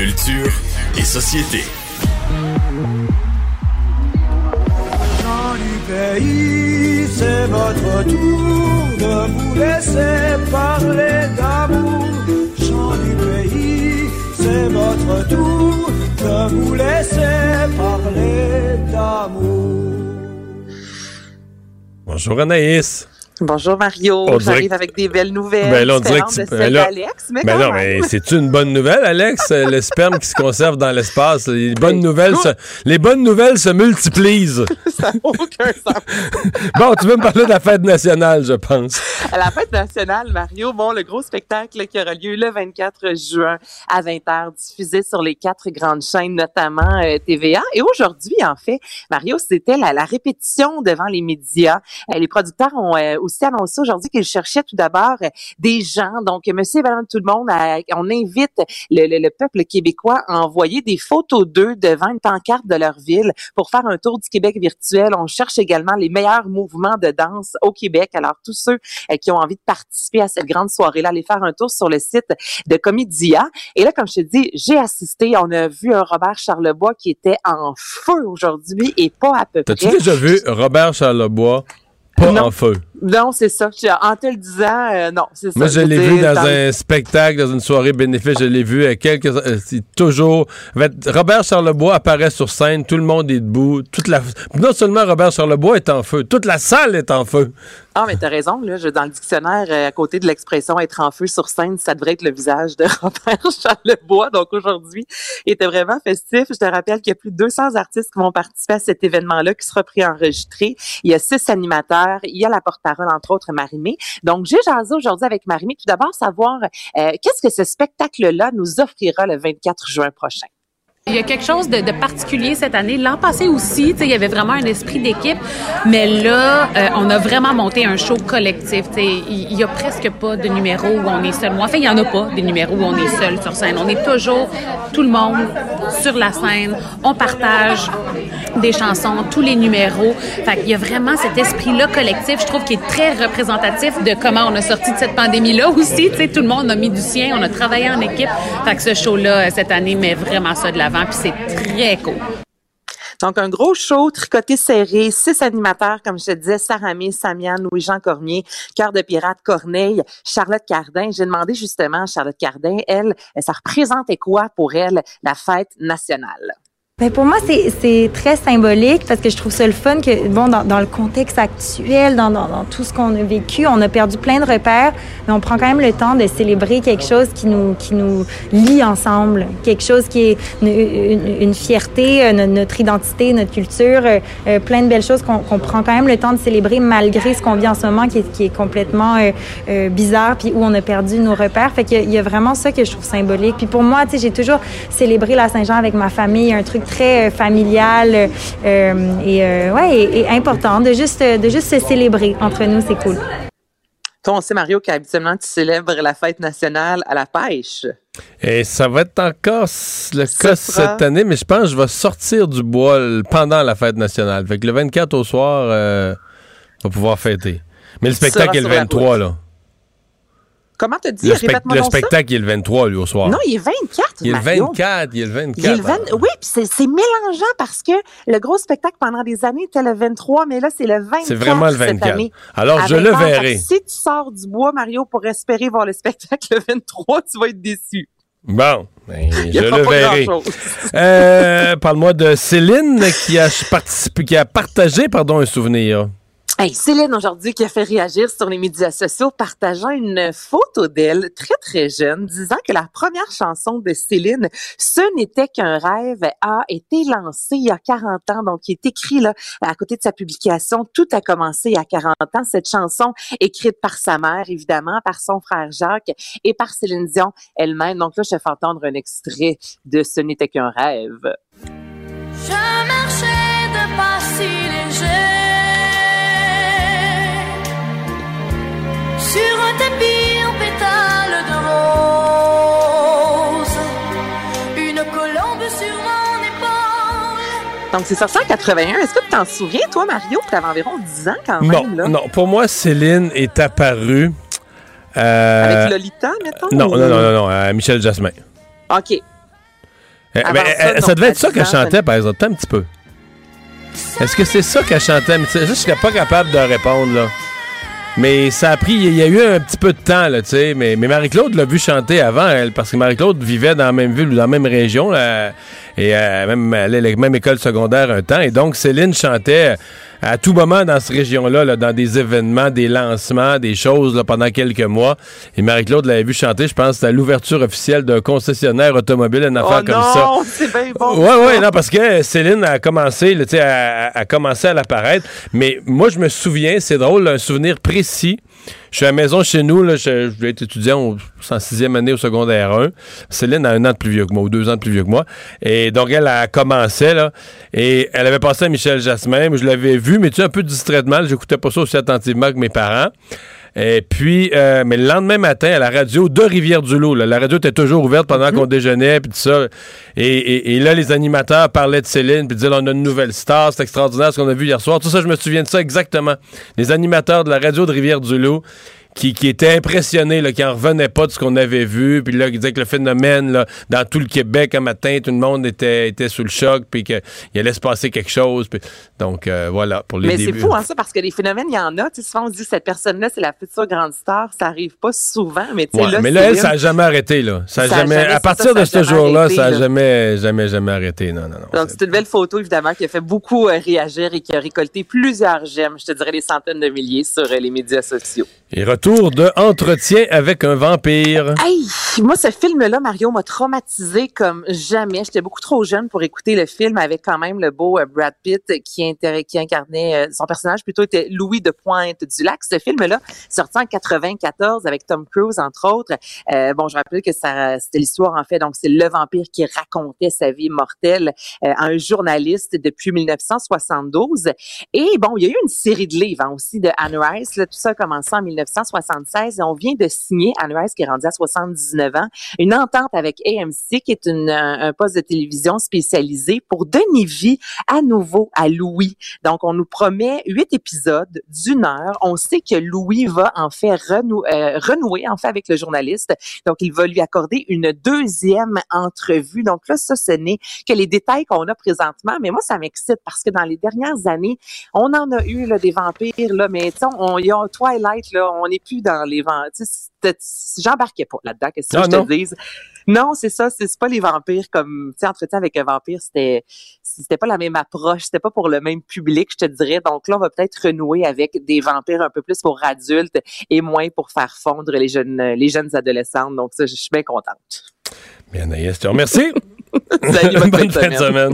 Culture et société. du pays, c'est votre tour de vous laisser parler d'amour. Chant du pays, c'est votre tour de vous laisser parler d'amour. Bonjour Anaïs. Bonjour Mario, j'arrive avec des belles nouvelles. Ben là, on dirait que tu- ben là- d'Alex, mais Ben non, mais c'est une bonne nouvelle, Alex. Euh, Le sperme qui se conserve dans l'espace? Les bonnes nouvelles, se, les bonnes nouvelles se multiplient. ça n'a aucun sens. Bon, tu veux me parler de la fête nationale, je pense. À la fête nationale, Mario, bon, le gros spectacle qui aura lieu le 24 juin à 20h, diffusé sur les quatre grandes chaînes, notamment euh, TVA. Et aujourd'hui, en fait, Mario, c'était la, la répétition devant les médias. Euh, les producteurs ont euh, aussi annoncé aujourd'hui qu'ils cherchaient tout d'abord euh, des gens. Donc, monsieur et madame tout le monde, à- on invite le, le- le peuple québécois à envoyer des photos d'eux devant une pancarte de leur ville pour faire un tour du Québec virtuel. On cherche également les meilleurs mouvements de danse au Québec. Alors, tous ceux euh, qui ont envie de participer à cette grande soirée-là, aller faire un tour sur le site de Comédia. Et là, comme je te dis, j'ai assisté. On a vu un Robert Charlebois qui était en feu aujourd'hui et pas à peu T'as-tu près. déjà vu Robert Charlebois pas Non. en feu? Non, c'est ça. En te le disant, euh, non, c'est ça. Moi, je l'ai vu dans dans- un spectacle, dans une soirée bénéfice. Je l'ai vu à quelques. euh, C'est toujours. Robert Charlebois apparaît sur scène, tout le monde est debout. Toute la... Non seulement Robert Charlebois est en feu, toute la salle est en feu. Ah, mais t'as raison, là. Je, dans le dictionnaire, euh, à côté de l'expression être en feu sur scène, ça devrait être le visage de Robert Charlebois. Donc aujourd'hui, il était vraiment festif. Je te rappelle qu'il y a plus de 200 artistes qui vont participer à cet événement-là qui sera préenregistré. Il y a six animateurs. Il y a la entre autres, Marimé. Donc, j'ai jasé aujourd'hui avec Marimé. Tout d'abord, savoir euh, qu'est-ce que ce spectacle-là nous offrira le 24 juin prochain? Il y a quelque chose de, de particulier cette année. L'an passé aussi, il y avait vraiment un esprit d'équipe, mais là, euh, on a vraiment monté un show collectif. Il il y a presque pas de numéro où on est seul. Moi, en fait, il y en a pas des numéros où on est seul sur scène. On est toujours tout le monde sur la scène. On partage des chansons, tous les numéros. Fait qu'il y a vraiment cet esprit-là collectif, je trouve, qui est très représentatif de comment on a sorti de cette pandémie-là aussi. Tu sais, tout le monde a mis du sien, on a travaillé en équipe. Fait que ce show-là, cette année, met vraiment ça de l'avant, puis c'est très cool. Donc, un gros show, tricoté serré, six animateurs, comme je te disais, Sarah May, Samian, Louis-Jean Cormier, Cœur de pirate, Corneille, Charlotte Cardin. J'ai demandé justement à Charlotte Cardin, elle, ça représentait quoi pour elle, la fête nationale? Ben pour moi, c'est très symbolique parce que je trouve ça le fun que, bon, dans, dans le contexte actuel, dans, dans, dans tout ce qu'on a vécu, on a perdu plein de repères, mais on prend quand même le temps de célébrer quelque chose qui nous, qui nous lie ensemble, quelque chose qui est une, une- fierté, euh, notre, identité, notre culture, euh, euh, plein de belles choses qu'on qu'on prend quand même le temps de célébrer malgré ce qu'on vit en ce moment qui est, qui est complètement euh, bizarre, puis où on a perdu nos repères. Fait qu'il y y, a vraiment ça que je trouve symbolique. Puis pour moi, tu sais, j'ai toujours célébré la Saint-Jean avec ma famille, un truc très euh, familial euh, et, euh, ouais, et, et important de juste, de juste se célébrer entre nous, c'est cool. Toi, on sait, Mario, qu'habituellement, tu célèbres la fête nationale à la pêche. Et ça va être encore le Ce cas sera- cette année, mais je pense que je vais sortir du bois pendant la fête nationale. Fait que le 24 au soir, euh, on va pouvoir fêter. Mais le spectacle est le sur la 23, là. Comment t'as dit? Le, le spectacle, il est le 23, lui, au soir. Non, il est 24, il est le Mario. 24, il est le 24. Il est le 20 Oui, puis c'est mélangeant parce que le gros spectacle pendant des années était le 23, mais là, c'est le 24 C'est vraiment le cette 24. année. Alors, à je 20 le verrai. Si tu sors du bois, Mario, pour espérer voir le spectacle le 23, tu vas être déçu. Bon, ben, je le verrai. Euh, Parle-moi de Céline qui a participé, qui a partagé, pardon, un souvenir. Hey, Céline, aujourd'hui, qui a fait réagir sur les médias sociaux, partageant une photo d'elle, très, très jeune, disant que la première chanson de Céline, Ce n'était qu'un rêve, a été lancée il y a 40 ans. Donc, il est écrit là, à côté de sa publication. Tout a commencé il y a 40 ans. Cette chanson, écrite par sa mère, évidemment, par son frère Jacques et par Céline Dion elle-même. Donc là, je te fais entendre un extrait de Ce n'était qu'un rêve. Donc, c'est sorti en 81. Est-ce que tu t'en souviens, toi, Mario? Tu avais environ 10 ans quand Non, même, là. non. Pour moi, Céline est apparue. euh, Avec Lolita, mettons? non, ou- non, non, non, non, euh, Michel Jasmin. OK. Eh, ben, ça, non, ça devait être ça 10 qu'elle ça chantait, par exemple. Un petit peu. Est-ce que c'est ça qu'elle chantait? Mais sais, je serais pas capable de répondre, là. Mais ça a pris, il y a eu un petit peu de temps, là, tu sais. Mais, mais Marie-Claude l'a vu chanter avant, elle, parce que Marie-Claude vivait dans la même ville ou dans la même région, là, et euh, même, à la même école secondaire un temps. Et donc, Céline chantait à tout moment dans cette région-là, là, dans des événements, des lancements, des choses, là, pendant quelques mois. Et Marie-Claude l'avait vu chanter, je pense, à l'ouverture officielle d'un concessionnaire automobile, une affaire Oh comme ça. c'est bien bon. Ouais, ouais, non, parce que Céline a commencé, là, tu sais, a, a- a commencé à l'apparaître. Mais moi, je me souviens, c'est drôle, un souvenir précis. Je suis à la maison chez nous, je, je voulais être étudiant en sixième année au secondaire 1. Céline a un an de plus vieux que moi, ou deux ans de plus vieux que moi. Et donc, elle a commencé, là, et elle avait passé à Michel Jasmin. Je l'avais vu, mais tu sais, un peu distraitement. J'écoutais pas ça aussi attentivement que mes parents. Et puis, euh, mais le lendemain matin, à la radio de Rivière-du-Loup, la radio était toujours ouverte pendant qu'on déjeunait, puis tout ça. Et, et- et là, les animateurs parlaient de Céline, puis disaient, on a une nouvelle star, c'est extraordinaire ce qu'on a vu hier soir. Tout ça, je me souviens de ça exactement. Les animateurs de la radio de Rivière-du-Loup, qui, qui étaient impressionnés, là, qui en revenaient pas de ce qu'on avait vu, puis là, qui disaient que le phénomène, là, dans tout le Québec, un matin, tout le monde était, était sous le choc, puis qu'il allait se passer quelque chose. puis- donc, euh, voilà, pour les Mais c'est fou, hein, ça, parce que les phénomènes, il y en a. Tu sais, souvent, on se dit que cette personne-là, c'est la future grande star. Ça arrive pas souvent, mais tu sais, Ouais, là, mais là, elle, ça n'a jamais arrêté, là. Ça a Ça a jamais, à partir ça, de ça a ce jour-là, ça n'a là. jamais, jamais, jamais arrêté. Non, non, non. Donc, c'est une belle photo, évidemment, qui a fait beaucoup euh, réagir et qui a récolté plusieurs j'aime, je te dirais des centaines de milliers sur euh, les médias sociaux. Et retour de Entretien avec un vampire. Hey, moi, ce film-là, Mario, m'a traumatisé comme jamais. J'étais beaucoup trop jeune pour écouter le film avec quand même le beau euh, Brad Pitt qui, inter- qui incarnait euh, son personnage plutôt était Louis de Pointe du Lac. Ce film-là, sorti en 94 avec Tom Cruise, entre autres. Euh, bon, je rappelle que c'était l'histoire, en fait. Donc, c'est le vampire qui racontait sa vie mortelle euh, à un journaliste depuis 1972. Et bon, il y a eu une série de livres hein, aussi de Anne Rice. Là, tout ça a commencé en 1976 et on vient de signer, Anne Rice qui est rendue à 79 ans, une entente avec AMC qui est une, un, poste de télévision spécialisé pour donner vie à nouveau à Louis. Donc, on nous promet huit épisodes d'une heure. On sait que Louis va en fait renou- euh, renouer en fait avec le journaliste. Donc, il va lui accorder une deuxième entrevue. Donc là, ça, ce n'est que les détails qu'on a présentement. Mais moi, ça m'excite parce que dans les dernières années, on en a eu là, des vampires, là, mais on, y a Twilight, là, on n'est plus dans les vampires. J'embarquais pas là-dedans, qu'est-ce que Ah, je non? te dise? Non, c'est ça, c'est pas les vampires comme, tu sais, entretien avec un vampire, c'était c'était pas la même approche, c'était pas pour le même public, je te dirais. Donc là, on va peut-être renouer avec des vampires un peu plus pour adultes et moins pour faire fondre les jeunes les jeunes adolescentes. Donc ça, je suis bien contente. Bien, Anaïs, je te remercie. Salut, bonne fin Bonne de fin de semaine. semaine.